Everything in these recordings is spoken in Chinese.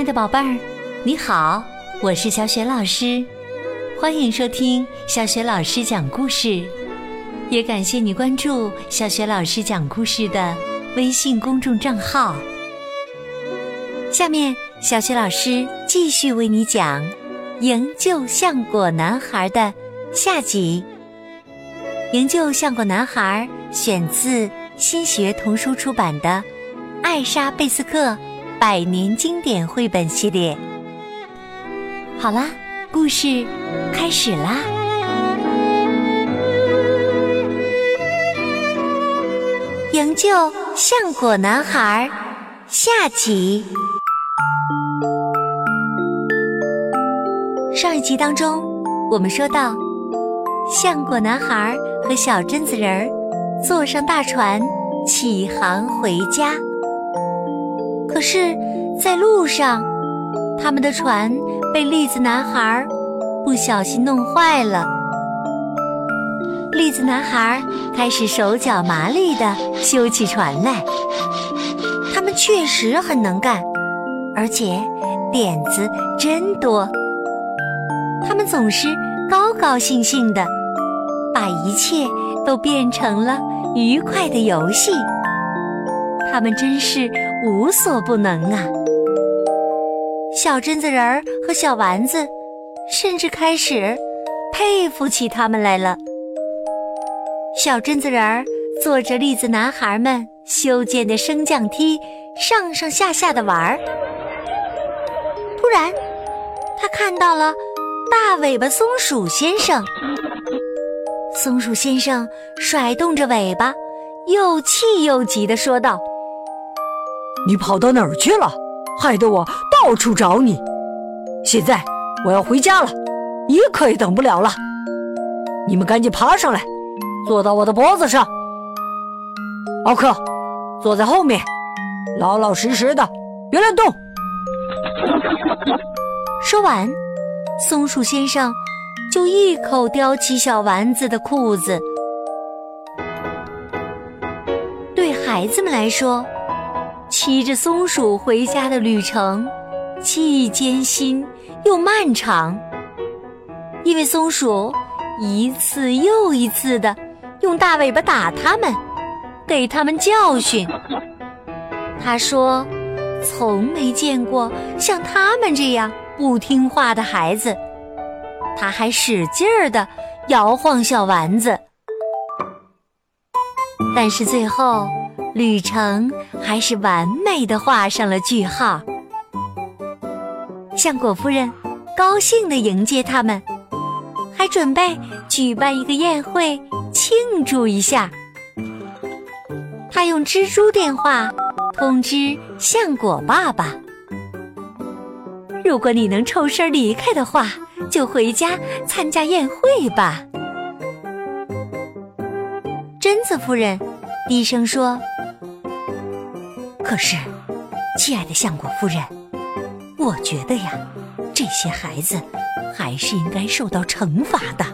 亲爱的宝贝儿，你好，我是小雪老师，欢迎收听小雪老师讲故事，也感谢你关注小雪老师讲故事的微信公众账号。下面，小雪老师继续为你讲《营救橡果男孩》的下集。《营救橡果男孩》选自新学童书出版的《艾莎贝斯克》。百年经典绘本系列，好啦，故事开始啦！营救橡果男孩下集。上一集当中，我们说到，橡果男孩和小榛子人坐上大船，启航回家。可是，在路上，他们的船被栗子男孩不小心弄坏了。栗子男孩开始手脚麻利地修起船来。他们确实很能干，而且点子真多。他们总是高高兴兴的，把一切都变成了愉快的游戏。他们真是无所不能啊！小榛子人儿和小丸子甚至开始佩服起他们来了。小榛子人儿坐着栗子男孩们修建的升降梯上上下下的玩儿。突然，他看到了大尾巴松鼠先生。松鼠先生甩动着尾巴，又气又急地说道。你跑到哪儿去了？害得我到处找你。现在我要回家了，一刻也等不了了。你们赶紧爬上来，坐到我的脖子上。奥克，坐在后面，老老实实的，别乱动。说完，松鼠先生就一口叼起小丸子的裤子。对孩子们来说，骑着松鼠回家的旅程，既艰辛又漫长。因为松鼠一次又一次的用大尾巴打它们，给它们教训。他说：“从没见过像他们这样不听话的孩子。”他还使劲儿的摇晃小丸子，但是最后。旅程还是完美的画上了句号。橡果夫人高兴地迎接他们，还准备举办一个宴会庆祝一下。他用蜘蛛电话通知橡果爸爸：“如果你能抽身离开的话，就回家参加宴会吧。”榛子夫人低声说。可是，亲爱的橡果夫人，我觉得呀，这些孩子还是应该受到惩罚的。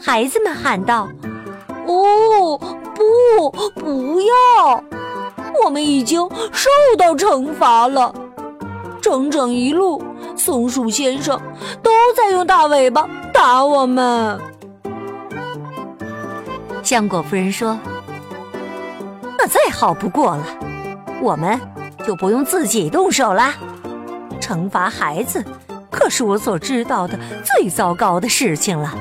孩子们喊道：“哦，不，不要！我们已经受到惩罚了。整整一路，松鼠先生都在用大尾巴打我们。”浆果夫人说。那再好不过了，我们就不用自己动手啦。惩罚孩子可是我所知道的最糟糕的事情了。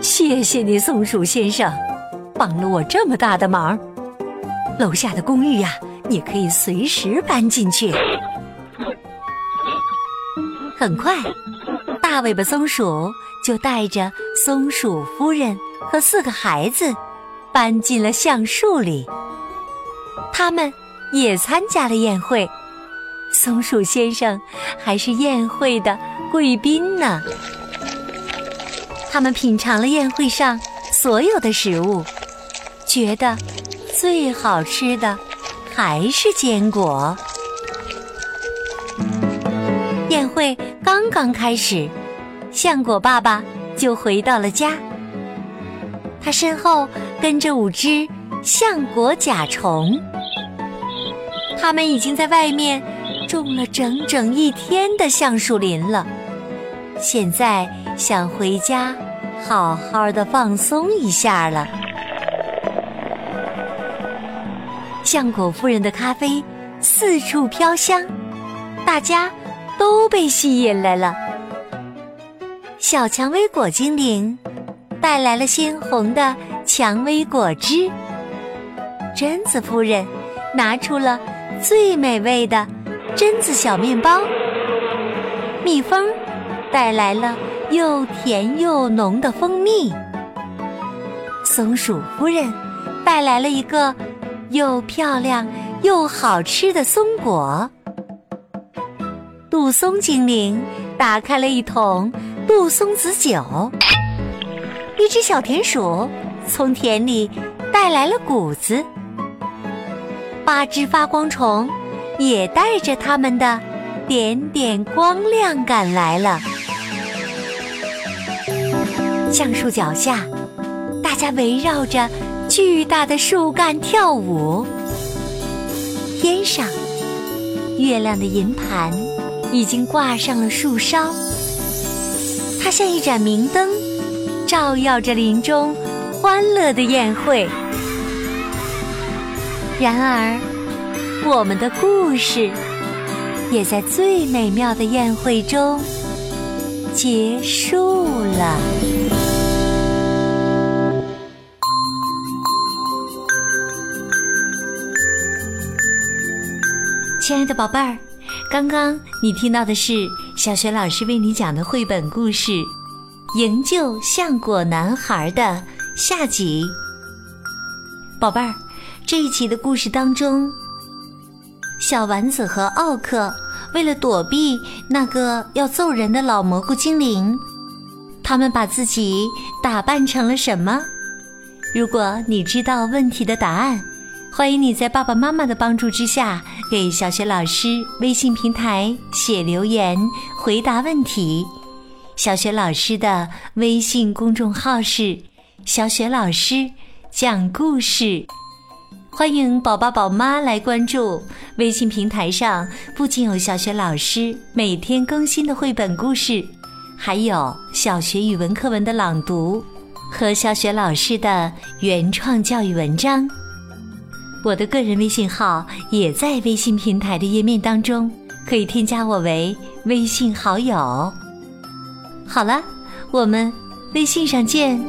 谢谢你，松鼠先生，帮了我这么大的忙。楼下的公寓呀，你可以随时搬进去。很快，大尾巴松鼠就带着松鼠夫人和四个孩子搬进了橡树里。他们也参加了宴会，松鼠先生还是宴会的贵宾呢。他们品尝了宴会上所有的食物，觉得最好吃的还是坚果。宴会刚刚开始，橡果爸爸就回到了家，他身后跟着五只橡果甲虫。他们已经在外面种了整整一天的橡树林了，现在想回家好好的放松一下了。橡果夫人的咖啡四处飘香，大家都被吸引来了。小蔷薇果精灵带来了鲜红的蔷薇果汁，榛子夫人拿出了最美味的榛子小面包，蜜蜂带来了又甜又浓的蜂蜜，松鼠夫人带来了一个。又漂亮又好吃的松果，杜松精灵打开了一桶杜松子酒。一只小田鼠从田里带来了谷子。八只发光虫也带着它们的点点光亮赶来了。橡树脚下，大家围绕着。巨大的树干跳舞，天上月亮的银盘已经挂上了树梢，它像一盏明灯，照耀着林中欢乐的宴会。然而，我们的故事也在最美妙的宴会中结束了。亲爱的宝贝儿，刚刚你听到的是小雪老师为你讲的绘本故事《营救橡果男孩》的下集。宝贝儿，这一集的故事当中，小丸子和奥克为了躲避那个要揍人的老蘑菇精灵，他们把自己打扮成了什么？如果你知道问题的答案。欢迎你在爸爸妈妈的帮助之下，给小学老师微信平台写留言回答问题。小雪老师的微信公众号是“小雪老师讲故事”，欢迎宝宝宝妈来关注。微信平台上不仅有小雪老师每天更新的绘本故事，还有小学语文课文的朗读和小雪老师的原创教育文章。我的个人微信号也在微信平台的页面当中，可以添加我为微信好友。好了，我们微信上见。